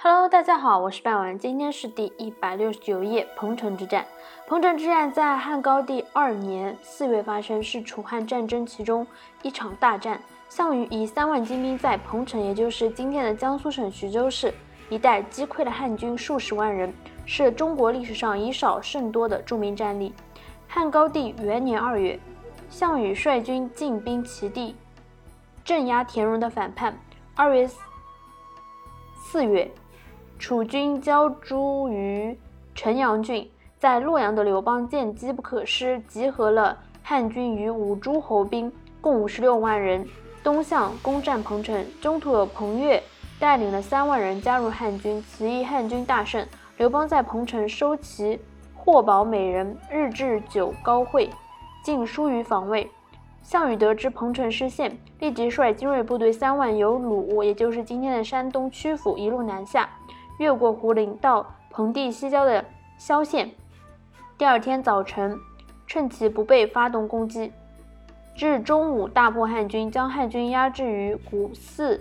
Hello，大家好，我是半文，今天是第一百六十九页，彭城之战。彭城之战在汉高帝二年四月发生，是楚汉战争其中一场大战。项羽以三万精兵在彭城，也就是今天的江苏省徐州市一带击溃了汉军数十万人，是中国历史上以少胜多的著名战例。汉高帝元年二月，项羽率军进兵齐地，镇压田荣的反叛。二月四月。楚军交诸于城阳郡，在洛阳的刘邦见机不可失，集合了汉军与五诸侯兵，共五十六万人，东向攻占彭城。中途有彭越带领了三万人加入汉军，此役汉军大胜。刘邦在彭城收其货宝美人，日置酒高会，尽疏于防卫。项羽得知彭城失陷，立即率精锐部队三万由鲁，也就是今天的山东曲阜，一路南下。越过胡陵到彭地西郊的萧县，第二天早晨，趁其不备发动攻击，至中午大破汉军，将汉军压制于古泗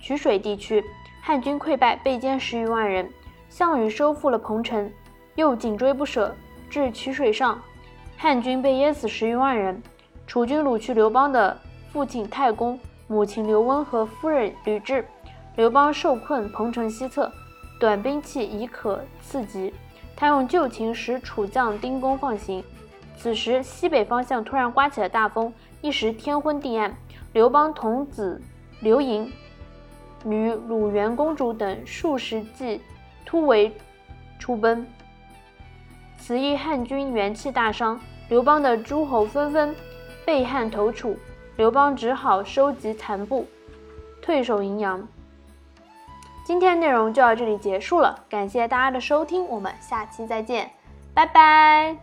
曲水地区，汉军溃败，被歼十余万人。项羽收复了彭城，又紧追不舍，至曲水上，汉军被淹死十余万人。楚军掳去刘邦的父亲太公、母亲刘温和夫人吕雉，刘邦受困彭城西侧。短兵器已可刺激，他用旧情使楚将丁公放行。此时西北方向突然刮起了大风，一时天昏地暗。刘邦童子刘盈、女鲁元公主等数十骑突围出奔，此役汉军元气大伤，刘邦的诸侯纷纷被汉投楚，刘邦只好收集残部，退守荥阳。今天内容就到这里结束了，感谢大家的收听，我们下期再见，拜拜。